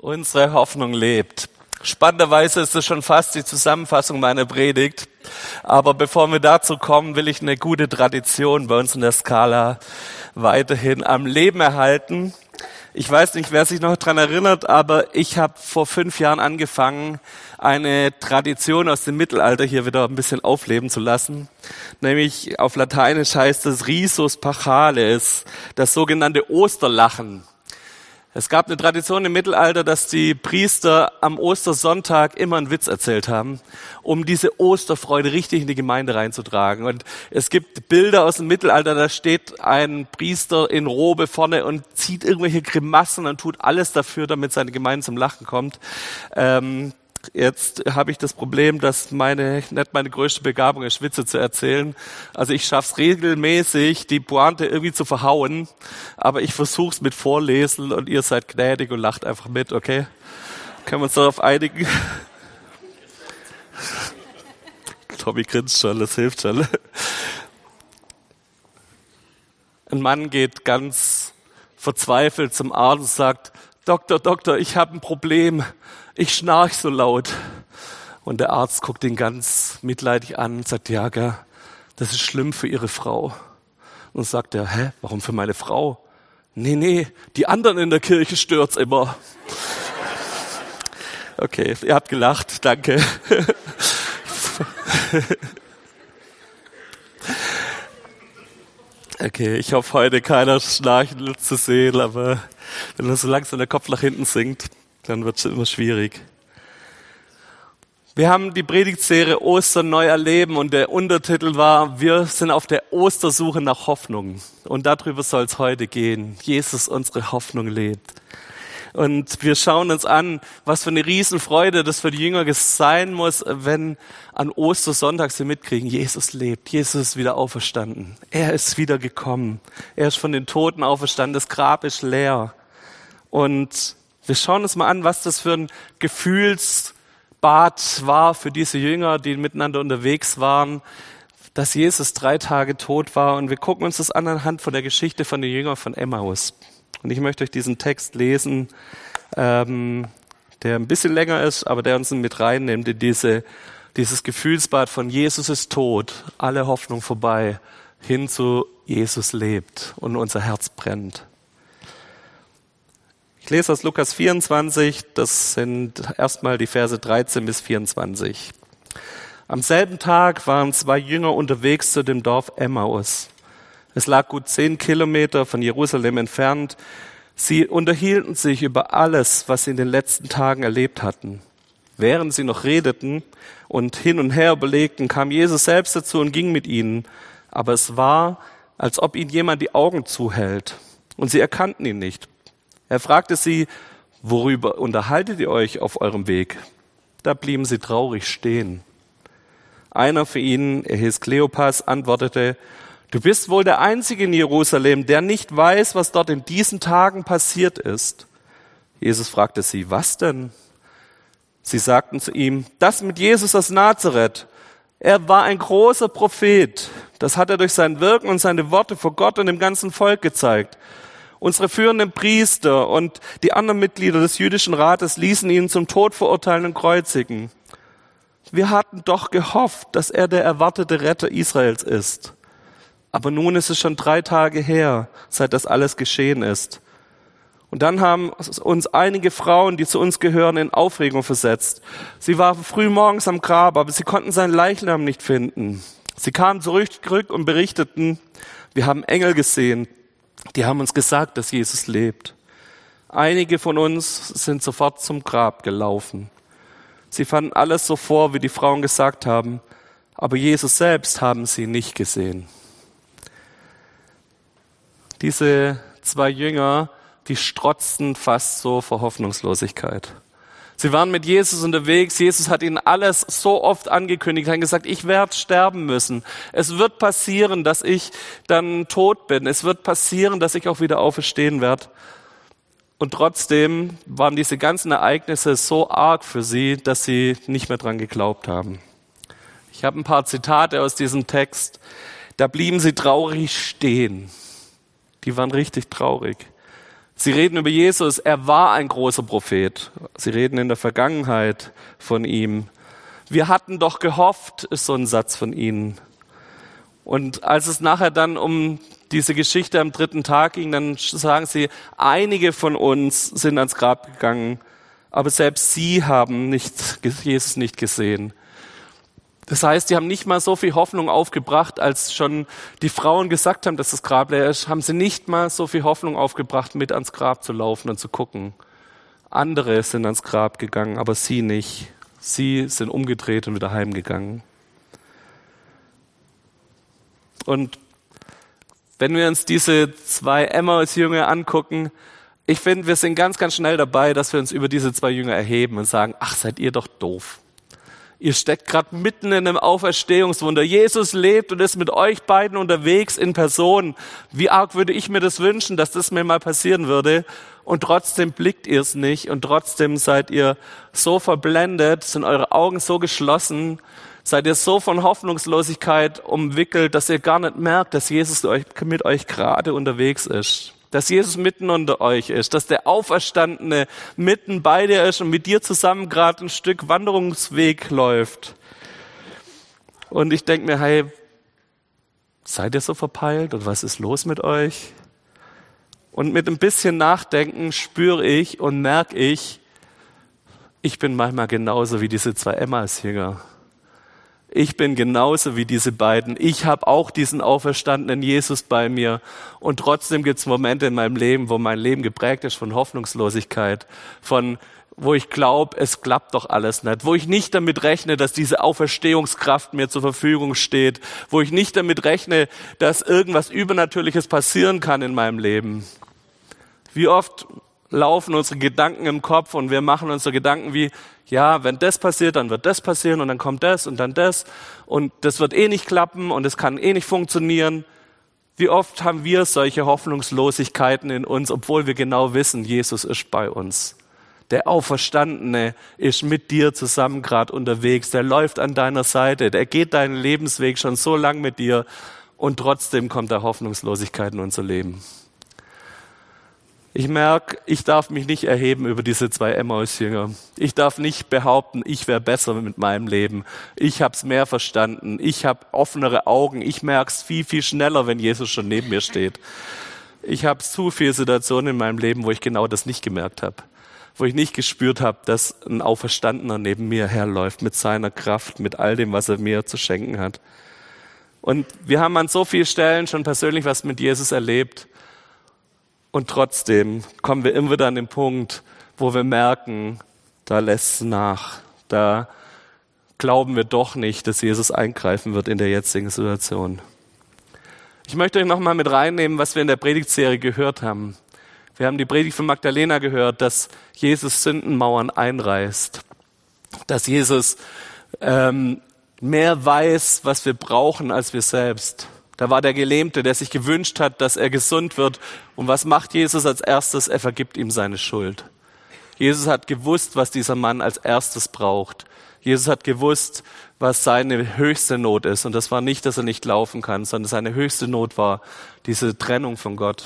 Unsere Hoffnung lebt. Spannenderweise ist das schon fast die Zusammenfassung meiner Predigt. Aber bevor wir dazu kommen, will ich eine gute Tradition bei uns in der Skala weiterhin am Leben erhalten. Ich weiß nicht, wer sich noch dran erinnert, aber ich habe vor fünf Jahren angefangen, eine Tradition aus dem Mittelalter hier wieder ein bisschen aufleben zu lassen. Nämlich auf Lateinisch heißt es Risus Pachales, das sogenannte Osterlachen. Es gab eine Tradition im Mittelalter, dass die Priester am Ostersonntag immer einen Witz erzählt haben, um diese Osterfreude richtig in die Gemeinde reinzutragen. Und es gibt Bilder aus dem Mittelalter, da steht ein Priester in Robe vorne und zieht irgendwelche Grimassen und tut alles dafür, damit seine Gemeinde zum Lachen kommt. Ähm, Jetzt habe ich das Problem, dass meine, nicht meine größte Begabung ist, Witze zu erzählen. Also ich schaffe es regelmäßig, die Pointe irgendwie zu verhauen, aber ich versuche es mit Vorlesen und ihr seid gnädig und lacht einfach mit, okay? Können wir uns darauf einigen? Tommy grinst schon, das hilft schon. Ein Mann geht ganz verzweifelt zum Arzt und sagt, Doktor, Doktor, ich habe ein Problem ich schnarch so laut. Und der Arzt guckt ihn ganz mitleidig an und sagt, ja, gell, das ist schlimm für Ihre Frau. Und sagt er, hä, warum für meine Frau? Nee, nee, die anderen in der Kirche stört's immer. Okay, ihr habt gelacht, danke. Okay, ich hoffe heute keiner schnarchen zu sehen, aber wenn so langsam der Kopf nach hinten sinkt, dann wird es immer schwierig. Wir haben die Predigtserie Ostern neu erleben und der Untertitel war, wir sind auf der Ostersuche nach Hoffnung. Und darüber soll es heute gehen. Jesus, unsere Hoffnung lebt. Und wir schauen uns an, was für eine Riesenfreude das für die Jünger sein muss, wenn an Ostersonntag sie mitkriegen, Jesus lebt, Jesus ist wieder auferstanden. Er ist wieder gekommen. Er ist von den Toten auferstanden. Das Grab ist leer. Und wir schauen uns mal an, was das für ein Gefühlsbad war für diese Jünger, die miteinander unterwegs waren, dass Jesus drei Tage tot war. Und wir gucken uns das an anhand von der Geschichte von den Jüngern von Emmaus. Und ich möchte euch diesen Text lesen, ähm, der ein bisschen länger ist, aber der uns mit reinnimmt in diese, dieses Gefühlsbad von Jesus ist tot, alle Hoffnung vorbei, hin zu Jesus lebt und unser Herz brennt. Ich lese aus Lukas 24, das sind erstmal die Verse 13 bis 24. Am selben Tag waren zwei Jünger unterwegs zu dem Dorf Emmaus. Es lag gut zehn Kilometer von Jerusalem entfernt. Sie unterhielten sich über alles, was sie in den letzten Tagen erlebt hatten. Während sie noch redeten und hin und her überlegten, kam Jesus selbst dazu und ging mit ihnen. Aber es war, als ob ihnen jemand die Augen zuhält. Und sie erkannten ihn nicht. Er fragte sie, worüber unterhaltet ihr euch auf eurem Weg? Da blieben sie traurig stehen. Einer für ihn, er hieß Kleopas, antwortete, du bist wohl der Einzige in Jerusalem, der nicht weiß, was dort in diesen Tagen passiert ist. Jesus fragte sie, was denn? Sie sagten zu ihm, das mit Jesus aus Nazareth. Er war ein großer Prophet. Das hat er durch sein Wirken und seine Worte vor Gott und dem ganzen Volk gezeigt. Unsere führenden Priester und die anderen Mitglieder des jüdischen Rates ließen ihn zum Tod verurteilen und kreuzigen. Wir hatten doch gehofft, dass er der erwartete Retter Israels ist. Aber nun ist es schon drei Tage her, seit das alles geschehen ist. Und dann haben uns einige Frauen, die zu uns gehören, in Aufregung versetzt. Sie waren früh morgens am Grab, aber sie konnten seinen Leichnam nicht finden. Sie kamen zurück und berichteten, wir haben Engel gesehen, die haben uns gesagt, dass Jesus lebt. Einige von uns sind sofort zum Grab gelaufen. Sie fanden alles so vor, wie die Frauen gesagt haben, aber Jesus selbst haben sie nicht gesehen. Diese zwei Jünger, die strotzten fast so vor Hoffnungslosigkeit. Sie waren mit Jesus unterwegs. Jesus hat ihnen alles so oft angekündigt, hat gesagt, ich werde sterben müssen. Es wird passieren, dass ich dann tot bin. Es wird passieren, dass ich auch wieder auferstehen werde. Und trotzdem waren diese ganzen Ereignisse so arg für sie, dass sie nicht mehr dran geglaubt haben. Ich habe ein paar Zitate aus diesem Text. Da blieben sie traurig stehen. Die waren richtig traurig. Sie reden über Jesus, er war ein großer Prophet. Sie reden in der Vergangenheit von ihm. Wir hatten doch gehofft, ist so ein Satz von ihnen. Und als es nachher dann um diese Geschichte am dritten Tag ging, dann sagen sie, einige von uns sind ans Grab gegangen, aber selbst sie haben nicht, Jesus nicht gesehen. Das heißt, die haben nicht mal so viel Hoffnung aufgebracht, als schon die Frauen gesagt haben, dass das Grab leer ist, haben sie nicht mal so viel Hoffnung aufgebracht, mit ans Grab zu laufen und zu gucken. Andere sind ans Grab gegangen, aber sie nicht. Sie sind umgedreht und wieder heimgegangen. Und wenn wir uns diese zwei Emmaus-Jünger angucken, ich finde, wir sind ganz, ganz schnell dabei, dass wir uns über diese zwei Jünger erheben und sagen, ach, seid ihr doch doof. Ihr steckt gerade mitten in einem Auferstehungswunder. Jesus lebt und ist mit euch beiden unterwegs in Person. Wie arg würde ich mir das wünschen, dass das mir mal passieren würde? Und trotzdem blickt ihr es nicht und trotzdem seid ihr so verblendet, sind eure Augen so geschlossen, seid ihr so von Hoffnungslosigkeit umwickelt, dass ihr gar nicht merkt, dass Jesus mit euch gerade unterwegs ist dass Jesus mitten unter euch ist, dass der Auferstandene mitten bei dir ist und mit dir zusammen gerade ein Stück Wanderungsweg läuft. Und ich denke mir, hey, seid ihr so verpeilt und was ist los mit euch? Und mit ein bisschen Nachdenken spüre ich und merke ich, ich bin manchmal genauso wie diese zwei Emmaus-Jünger. Ich bin genauso wie diese beiden. Ich habe auch diesen auferstandenen Jesus bei mir. Und trotzdem gibt es Momente in meinem Leben, wo mein Leben geprägt ist von Hoffnungslosigkeit, von wo ich glaube, es klappt doch alles nicht, wo ich nicht damit rechne, dass diese Auferstehungskraft mir zur Verfügung steht, wo ich nicht damit rechne, dass irgendwas Übernatürliches passieren kann in meinem Leben. Wie oft laufen unsere Gedanken im Kopf und wir machen unsere Gedanken wie, ja, wenn das passiert, dann wird das passieren und dann kommt das und dann das und das wird eh nicht klappen und es kann eh nicht funktionieren. Wie oft haben wir solche Hoffnungslosigkeiten in uns, obwohl wir genau wissen, Jesus ist bei uns. Der Auferstandene ist mit dir zusammen gerade unterwegs, der läuft an deiner Seite, der geht deinen Lebensweg schon so lang mit dir und trotzdem kommt da Hoffnungslosigkeit in unser Leben. Ich merke, ich darf mich nicht erheben über diese zwei Emmaus-Jünger. Ich darf nicht behaupten, ich wäre besser mit meinem Leben. Ich habe es mehr verstanden. Ich habe offenere Augen. Ich merke es viel, viel schneller, wenn Jesus schon neben mir steht. Ich habe zu viele Situationen in meinem Leben, wo ich genau das nicht gemerkt habe. Wo ich nicht gespürt habe, dass ein Auferstandener neben mir herläuft mit seiner Kraft, mit all dem, was er mir zu schenken hat. Und wir haben an so vielen Stellen schon persönlich was mit Jesus erlebt. Und trotzdem kommen wir immer wieder an den Punkt, wo wir merken, da lässt es nach. Da glauben wir doch nicht, dass Jesus eingreifen wird in der jetzigen Situation. Ich möchte euch nochmal mit reinnehmen, was wir in der Predigtserie gehört haben. Wir haben die Predigt von Magdalena gehört, dass Jesus Sündenmauern einreißt, dass Jesus ähm, mehr weiß, was wir brauchen, als wir selbst. Da war der Gelähmte, der sich gewünscht hat, dass er gesund wird. Und was macht Jesus als erstes? Er vergibt ihm seine Schuld. Jesus hat gewusst, was dieser Mann als erstes braucht. Jesus hat gewusst, was seine höchste Not ist. Und das war nicht, dass er nicht laufen kann, sondern seine höchste Not war diese Trennung von Gott.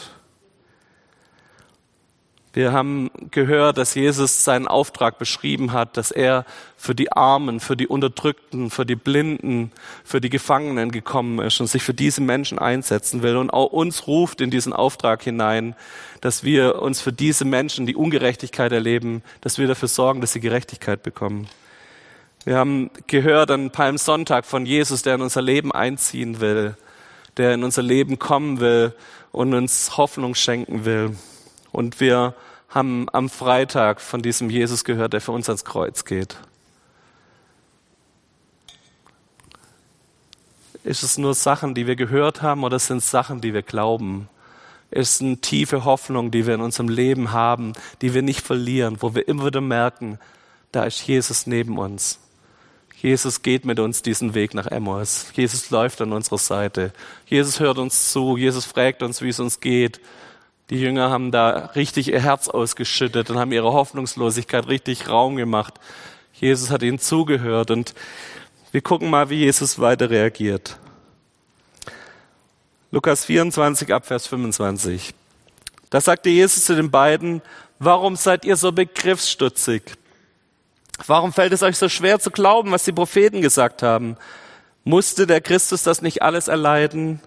Wir haben gehört, dass Jesus seinen Auftrag beschrieben hat, dass er für die Armen, für die Unterdrückten, für die Blinden, für die Gefangenen gekommen ist und sich für diese Menschen einsetzen will und auch uns ruft in diesen Auftrag hinein, dass wir uns für diese Menschen, die Ungerechtigkeit erleben, dass wir dafür sorgen, dass sie Gerechtigkeit bekommen. Wir haben gehört an Palmsonntag von Jesus, der in unser Leben einziehen will, der in unser Leben kommen will und uns Hoffnung schenken will. Und wir haben am Freitag von diesem Jesus gehört, der für uns ans Kreuz geht. Ist es nur Sachen, die wir gehört haben, oder sind es Sachen, die wir glauben? Ist es eine tiefe Hoffnung, die wir in unserem Leben haben, die wir nicht verlieren, wo wir immer wieder merken, da ist Jesus neben uns. Jesus geht mit uns diesen Weg nach Emmaus. Jesus läuft an unserer Seite. Jesus hört uns zu. Jesus fragt uns, wie es uns geht. Die Jünger haben da richtig ihr Herz ausgeschüttet und haben ihre Hoffnungslosigkeit richtig Raum gemacht. Jesus hat ihnen zugehört und wir gucken mal, wie Jesus weiter reagiert. Lukas 24 ab Vers 25. Da sagte Jesus zu den beiden, warum seid ihr so begriffsstutzig? Warum fällt es euch so schwer zu glauben, was die Propheten gesagt haben? Musste der Christus das nicht alles erleiden,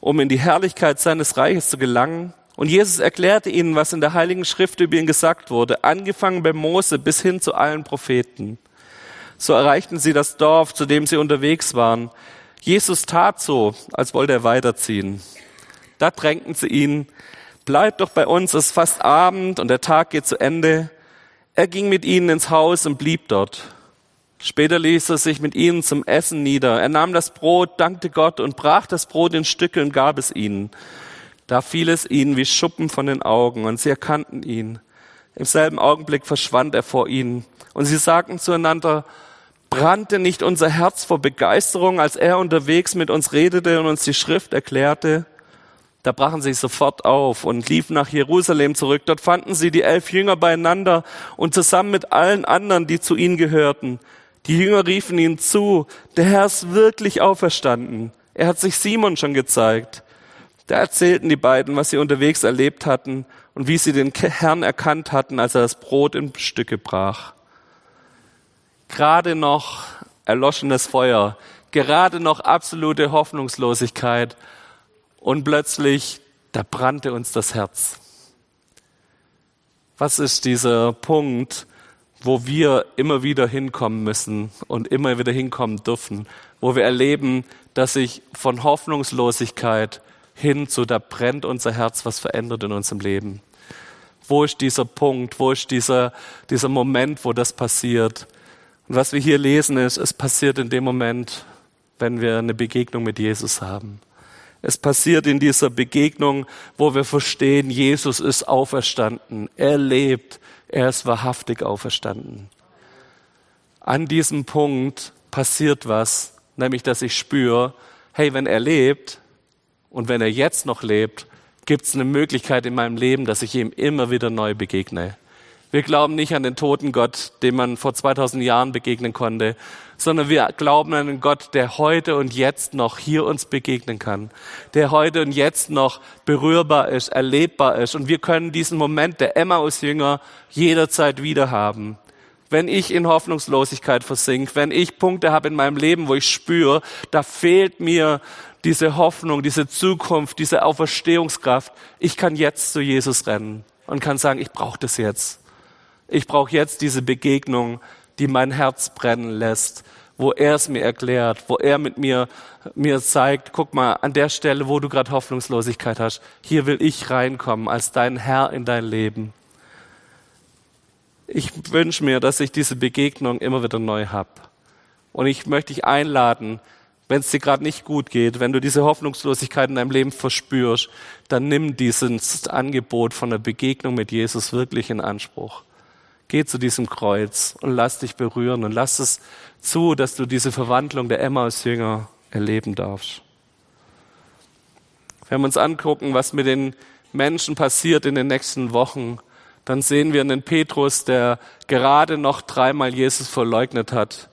um in die Herrlichkeit seines Reiches zu gelangen? Und Jesus erklärte ihnen, was in der Heiligen Schrift über ihn gesagt wurde, angefangen bei Mose bis hin zu allen Propheten. So erreichten sie das Dorf, zu dem sie unterwegs waren. Jesus tat so, als wollte er weiterziehen. Da drängten sie ihn, bleibt doch bei uns, es ist fast Abend und der Tag geht zu Ende. Er ging mit ihnen ins Haus und blieb dort. Später ließ er sich mit ihnen zum Essen nieder. Er nahm das Brot, dankte Gott und brach das Brot in Stücke und gab es ihnen. Da fiel es ihnen wie Schuppen von den Augen und sie erkannten ihn. Im selben Augenblick verschwand er vor ihnen und sie sagten zueinander, brannte nicht unser Herz vor Begeisterung, als er unterwegs mit uns redete und uns die Schrift erklärte? Da brachen sie sofort auf und liefen nach Jerusalem zurück. Dort fanden sie die elf Jünger beieinander und zusammen mit allen anderen, die zu ihnen gehörten. Die Jünger riefen ihnen zu, der Herr ist wirklich auferstanden. Er hat sich Simon schon gezeigt. Da erzählten die beiden, was sie unterwegs erlebt hatten und wie sie den Herrn erkannt hatten, als er das Brot in Stücke brach. Gerade noch erloschenes Feuer, gerade noch absolute Hoffnungslosigkeit und plötzlich, da brannte uns das Herz. Was ist dieser Punkt, wo wir immer wieder hinkommen müssen und immer wieder hinkommen dürfen, wo wir erleben, dass sich von Hoffnungslosigkeit hin zu, da brennt unser Herz, was verändert in unserem Leben. Wo ist dieser Punkt, wo ist dieser, dieser Moment, wo das passiert? Und was wir hier lesen ist, es passiert in dem Moment, wenn wir eine Begegnung mit Jesus haben. Es passiert in dieser Begegnung, wo wir verstehen, Jesus ist auferstanden. Er lebt. Er ist wahrhaftig auferstanden. An diesem Punkt passiert was, nämlich dass ich spüre, hey, wenn er lebt und wenn er jetzt noch lebt, gibt es eine Möglichkeit in meinem Leben, dass ich ihm immer wieder neu begegne. Wir glauben nicht an den toten Gott, dem man vor 2000 Jahren begegnen konnte, sondern wir glauben an einen Gott, der heute und jetzt noch hier uns begegnen kann, der heute und jetzt noch berührbar ist, erlebbar ist. Und wir können diesen Moment der Emmaus-Jünger jederzeit wieder haben. Wenn ich in Hoffnungslosigkeit versink, wenn ich Punkte habe in meinem Leben, wo ich spüre, da fehlt mir diese Hoffnung, diese Zukunft, diese Auferstehungskraft, ich kann jetzt zu Jesus rennen und kann sagen, ich brauche das jetzt. Ich brauche jetzt diese Begegnung, die mein Herz brennen lässt, wo er es mir erklärt, wo er mit mir mir zeigt, guck mal, an der Stelle, wo du gerade Hoffnungslosigkeit hast, hier will ich reinkommen als dein Herr in dein Leben. Ich wünsche mir, dass ich diese Begegnung immer wieder neu hab. Und ich möchte dich einladen, wenn es dir gerade nicht gut geht, wenn du diese Hoffnungslosigkeit in deinem Leben verspürst, dann nimm dieses Angebot von der Begegnung mit Jesus wirklich in Anspruch. Geh zu diesem Kreuz und lass dich berühren und lass es zu, dass du diese Verwandlung der Emmaus-Jünger erleben darfst. Wenn wir uns angucken, was mit den Menschen passiert in den nächsten Wochen, dann sehen wir einen Petrus, der gerade noch dreimal Jesus verleugnet hat,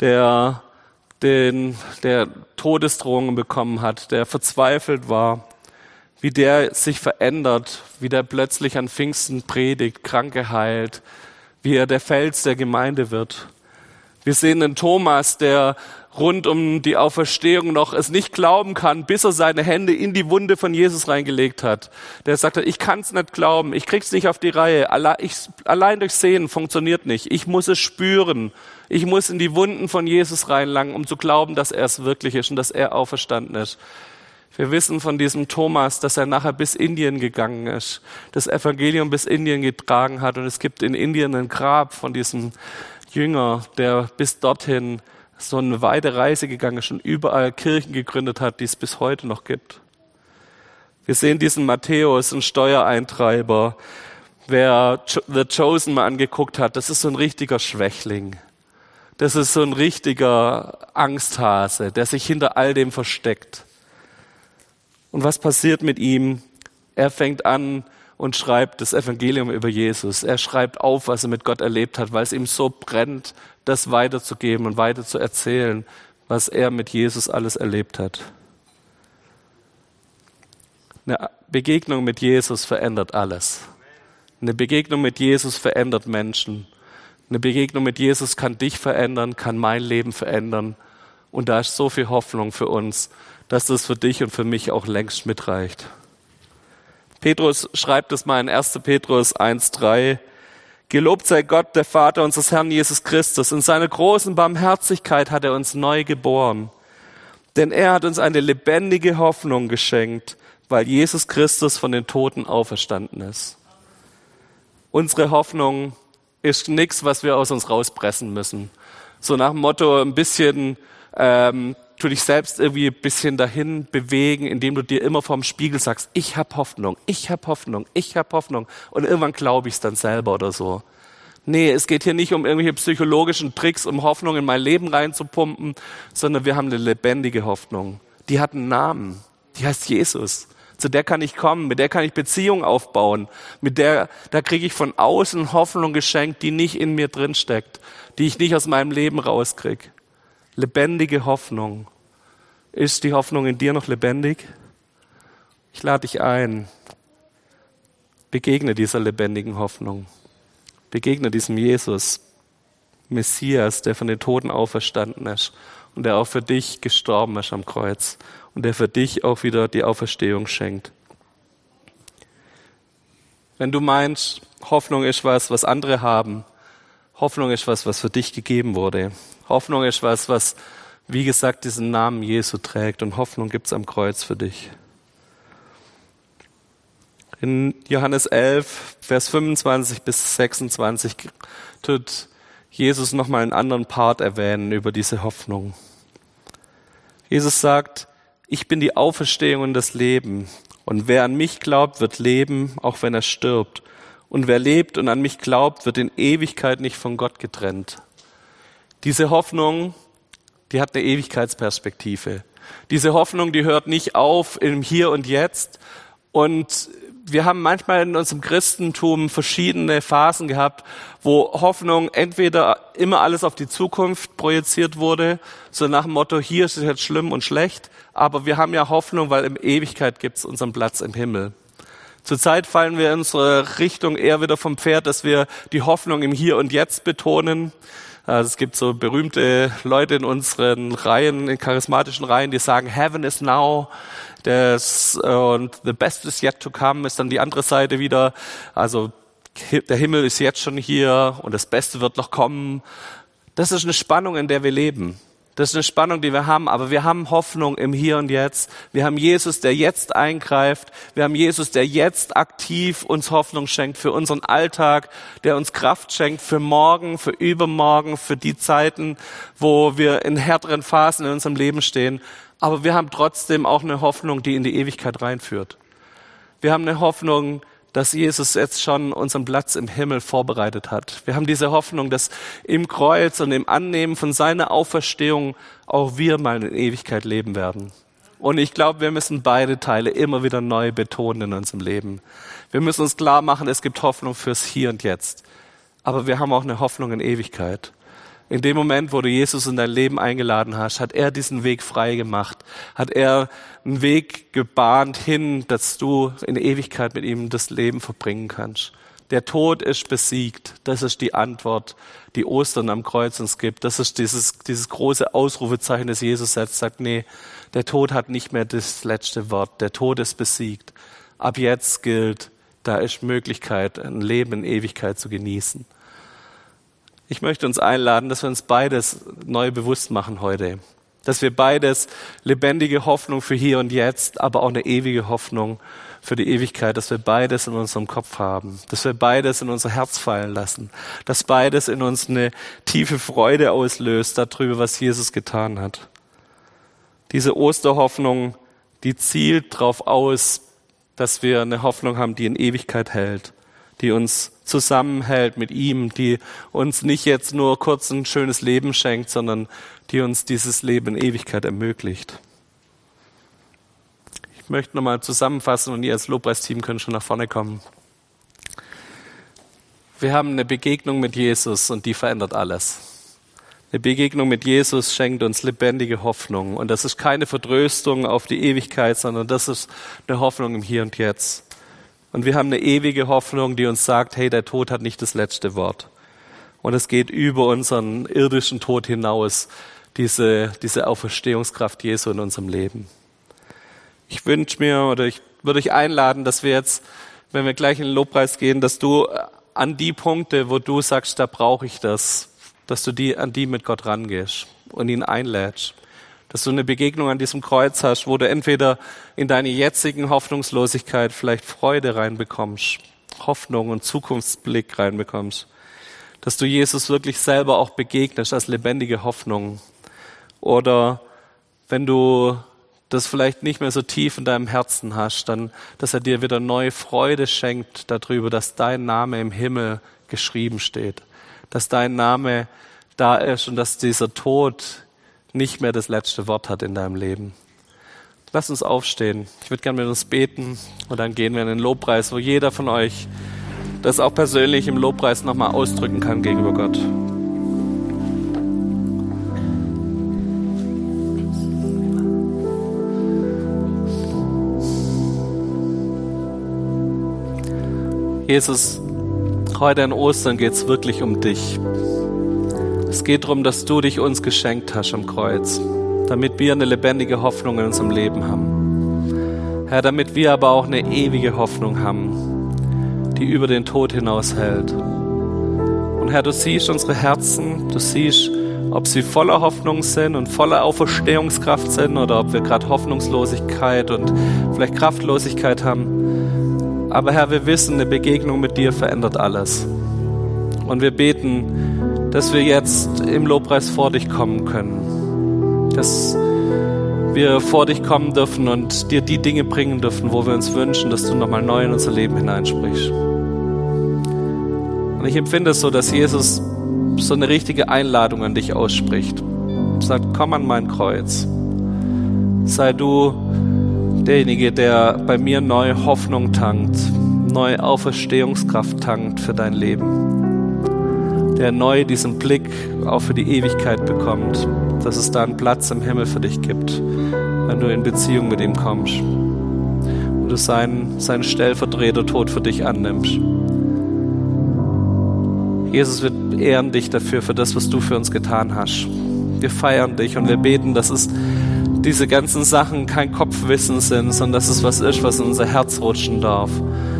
der den, der Todesdrohungen bekommen hat, der verzweifelt war, wie der sich verändert, wie der plötzlich an Pfingsten predigt, Kranke heilt, wie er der Fels der Gemeinde wird. Wir sehen den Thomas, der rund um die Auferstehung noch es nicht glauben kann, bis er seine Hände in die Wunde von Jesus reingelegt hat. Der sagt, ich kann es nicht glauben, ich krieg's nicht auf die Reihe. Allein durch Sehen funktioniert nicht. Ich muss es spüren. Ich muss in die Wunden von Jesus reinlangen, um zu glauben, dass er es wirklich ist und dass er auferstanden ist. Wir wissen von diesem Thomas, dass er nachher bis Indien gegangen ist, das Evangelium bis Indien getragen hat. Und es gibt in Indien ein Grab von diesem Jünger, der bis dorthin so eine weite Reise gegangen ist und überall Kirchen gegründet hat, die es bis heute noch gibt. Wir sehen diesen Matthäus, ein Steuereintreiber. Wer The Chosen mal angeguckt hat, das ist so ein richtiger Schwächling. Das ist so ein richtiger Angsthase, der sich hinter all dem versteckt. Und was passiert mit ihm? Er fängt an und schreibt das Evangelium über Jesus. Er schreibt auf, was er mit Gott erlebt hat, weil es ihm so brennt, das weiterzugeben und weiter zu erzählen, was er mit Jesus alles erlebt hat. Eine Begegnung mit Jesus verändert alles. Eine Begegnung mit Jesus verändert Menschen. Eine Begegnung mit Jesus kann dich verändern, kann mein Leben verändern. Und da ist so viel Hoffnung für uns, dass das für dich und für mich auch längst mitreicht. Petrus schreibt es mal in 1. Petrus 1.3. Gelobt sei Gott, der Vater unseres Herrn Jesus Christus. In seiner großen Barmherzigkeit hat er uns neu geboren. Denn er hat uns eine lebendige Hoffnung geschenkt, weil Jesus Christus von den Toten auferstanden ist. Unsere Hoffnung ist nichts, was wir aus uns rauspressen müssen. So nach dem Motto ein bisschen ähm, tu dich selbst irgendwie ein bisschen dahin bewegen, indem du dir immer vorm Spiegel sagst, ich habe Hoffnung, ich habe Hoffnung, ich habe Hoffnung. Und irgendwann glaube ich es dann selber oder so. Nee, es geht hier nicht um irgendwelche psychologischen Tricks, um Hoffnung in mein Leben reinzupumpen, sondern wir haben eine lebendige Hoffnung. Die hat einen Namen. Die heißt Jesus. Zu der kann ich kommen, mit der kann ich Beziehung aufbauen, mit der, da kriege ich von außen Hoffnung geschenkt, die nicht in mir drin steckt, die ich nicht aus meinem Leben rauskriege lebendige Hoffnung. Ist die Hoffnung in dir noch lebendig? Ich lade dich ein. Begegne dieser lebendigen Hoffnung. Begegne diesem Jesus, Messias, der von den Toten auferstanden ist und der auch für dich gestorben ist am Kreuz und der für dich auch wieder die Auferstehung schenkt. Wenn du meinst, Hoffnung ist was, was andere haben, Hoffnung ist was, was für dich gegeben wurde, Hoffnung ist was, was, wie gesagt, diesen Namen Jesu trägt und Hoffnung gibt's am Kreuz für dich. In Johannes 11, Vers 25 bis 26 tut Jesus nochmal einen anderen Part erwähnen über diese Hoffnung. Jesus sagt, ich bin die Auferstehung und das Leben. Und wer an mich glaubt, wird leben, auch wenn er stirbt. Und wer lebt und an mich glaubt, wird in Ewigkeit nicht von Gott getrennt. Diese Hoffnung, die hat eine Ewigkeitsperspektive. Diese Hoffnung, die hört nicht auf im Hier und Jetzt. Und wir haben manchmal in unserem Christentum verschiedene Phasen gehabt, wo Hoffnung entweder immer alles auf die Zukunft projiziert wurde, so nach dem Motto, hier ist es jetzt schlimm und schlecht, aber wir haben ja Hoffnung, weil in Ewigkeit gibt es unseren Platz im Himmel. Zurzeit fallen wir in unsere Richtung eher wieder vom Pferd, dass wir die Hoffnung im Hier und Jetzt betonen. Also es gibt so berühmte Leute in unseren Reihen, in charismatischen Reihen, die sagen, Heaven is now. Das, und the best is yet to come ist dann die andere Seite wieder. Also der Himmel ist jetzt schon hier und das Beste wird noch kommen. Das ist eine Spannung, in der wir leben. Das ist eine Spannung, die wir haben, aber wir haben Hoffnung im Hier und Jetzt. Wir haben Jesus, der jetzt eingreift. Wir haben Jesus, der jetzt aktiv uns Hoffnung schenkt für unseren Alltag, der uns Kraft schenkt für morgen, für übermorgen, für die Zeiten, wo wir in härteren Phasen in unserem Leben stehen. Aber wir haben trotzdem auch eine Hoffnung, die in die Ewigkeit reinführt. Wir haben eine Hoffnung, dass Jesus jetzt schon unseren Platz im Himmel vorbereitet hat. Wir haben diese Hoffnung, dass im Kreuz und im Annehmen von seiner Auferstehung auch wir mal in Ewigkeit leben werden. Und ich glaube, wir müssen beide Teile immer wieder neu betonen in unserem Leben. Wir müssen uns klar machen, es gibt Hoffnung fürs Hier und Jetzt. Aber wir haben auch eine Hoffnung in Ewigkeit. In dem Moment, wo du Jesus in dein Leben eingeladen hast, hat er diesen Weg frei gemacht, hat er einen Weg gebahnt hin, dass du in Ewigkeit mit ihm das Leben verbringen kannst. Der Tod ist besiegt. Das ist die Antwort, die Ostern am Kreuz uns gibt. Das ist dieses, dieses große Ausrufezeichen, das Jesus setzt, sagt, nee, der Tod hat nicht mehr das letzte Wort. Der Tod ist besiegt. Ab jetzt gilt, da ist Möglichkeit, ein Leben in Ewigkeit zu genießen. Ich möchte uns einladen, dass wir uns beides neu bewusst machen heute. Dass wir beides lebendige Hoffnung für hier und jetzt, aber auch eine ewige Hoffnung für die Ewigkeit, dass wir beides in unserem Kopf haben, dass wir beides in unser Herz fallen lassen, dass beides in uns eine tiefe Freude auslöst darüber, was Jesus getan hat. Diese Osterhoffnung, die zielt darauf aus, dass wir eine Hoffnung haben, die in Ewigkeit hält, die uns zusammenhält mit ihm, die uns nicht jetzt nur kurz ein schönes Leben schenkt, sondern die uns dieses Leben in Ewigkeit ermöglicht. Ich möchte nochmal zusammenfassen und ihr als Lobpreisteam könnt schon nach vorne kommen. Wir haben eine Begegnung mit Jesus und die verändert alles. Eine Begegnung mit Jesus schenkt uns lebendige Hoffnung. Und das ist keine Vertröstung auf die Ewigkeit, sondern das ist eine Hoffnung im Hier und Jetzt. Und wir haben eine ewige Hoffnung, die uns sagt, hey, der Tod hat nicht das letzte Wort. Und es geht über unseren irdischen Tod hinaus, diese, diese Auferstehungskraft Jesu in unserem Leben. Ich wünsche mir oder ich würde dich einladen, dass wir jetzt, wenn wir gleich in den Lobpreis gehen, dass du an die Punkte, wo du sagst, da brauche ich das, dass du die, an die mit Gott rangehst und ihn einlädst. Dass du eine Begegnung an diesem Kreuz hast, wo du entweder in deine jetzigen Hoffnungslosigkeit vielleicht Freude reinbekommst, Hoffnung und Zukunftsblick reinbekommst. Dass du Jesus wirklich selber auch begegnest als lebendige Hoffnung. Oder wenn du das vielleicht nicht mehr so tief in deinem Herzen hast, dann, dass er dir wieder neue Freude schenkt darüber, dass dein Name im Himmel geschrieben steht, dass dein Name da ist und dass dieser Tod nicht mehr das letzte Wort hat in deinem Leben. Lass uns aufstehen. Ich würde gerne mit uns beten und dann gehen wir in den Lobpreis, wo jeder von euch das auch persönlich im Lobpreis nochmal ausdrücken kann gegenüber Gott. Jesus, heute an Ostern geht es wirklich um dich. Es geht darum, dass du dich uns geschenkt hast am Kreuz, damit wir eine lebendige Hoffnung in unserem Leben haben. Herr, damit wir aber auch eine ewige Hoffnung haben, die über den Tod hinaus hält. Und Herr, du siehst unsere Herzen, du siehst, ob sie voller Hoffnung sind und voller Auferstehungskraft sind oder ob wir gerade Hoffnungslosigkeit und vielleicht Kraftlosigkeit haben. Aber Herr, wir wissen, eine Begegnung mit dir verändert alles. Und wir beten, dass wir jetzt im Lobpreis vor dich kommen können. Dass wir vor dich kommen dürfen und dir die Dinge bringen dürfen, wo wir uns wünschen, dass du nochmal neu in unser Leben hineinsprichst. Und ich empfinde es so, dass Jesus so eine richtige Einladung an dich ausspricht. Sagt, komm an mein Kreuz. Sei du derjenige, der bei mir neue Hoffnung tankt, neue Auferstehungskraft tankt für dein Leben, der neu diesen Blick auch für die Ewigkeit bekommt, dass es da einen Platz im Himmel für dich gibt, wenn du in Beziehung mit ihm kommst und du seinen, seinen Stellvertreter-Tod für dich annimmst. Jesus, wir ehren dich dafür, für das, was du für uns getan hast. Wir feiern dich und wir beten, dass es diese ganzen Sachen kein Kopfwissen sind, sondern dass es was ist, was in unser Herz rutschen darf,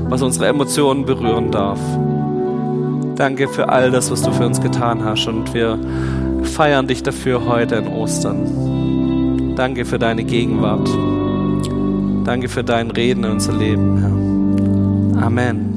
was unsere Emotionen berühren darf. Danke für all das, was du für uns getan hast und wir feiern dich dafür heute in Ostern. Danke für deine Gegenwart. Danke für dein Reden in unser Leben. Amen.